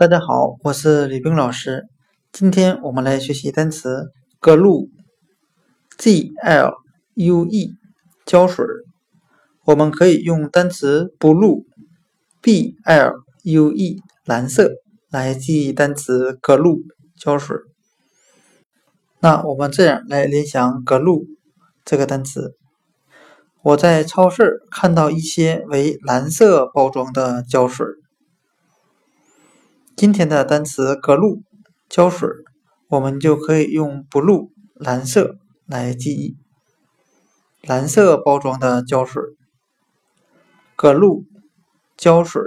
大家好，我是李冰老师。今天我们来学习单词 glue，g l u e，胶水。我们可以用单词 blue，b l u e，蓝色来记忆单词 glue，胶水。那我们这样来联想 glue 这个单词。我在超市看到一些为蓝色包装的胶水。今天的单词 glue 胶水，我们就可以用 blue 蓝色来记忆。蓝色包装的胶水，glue 胶水。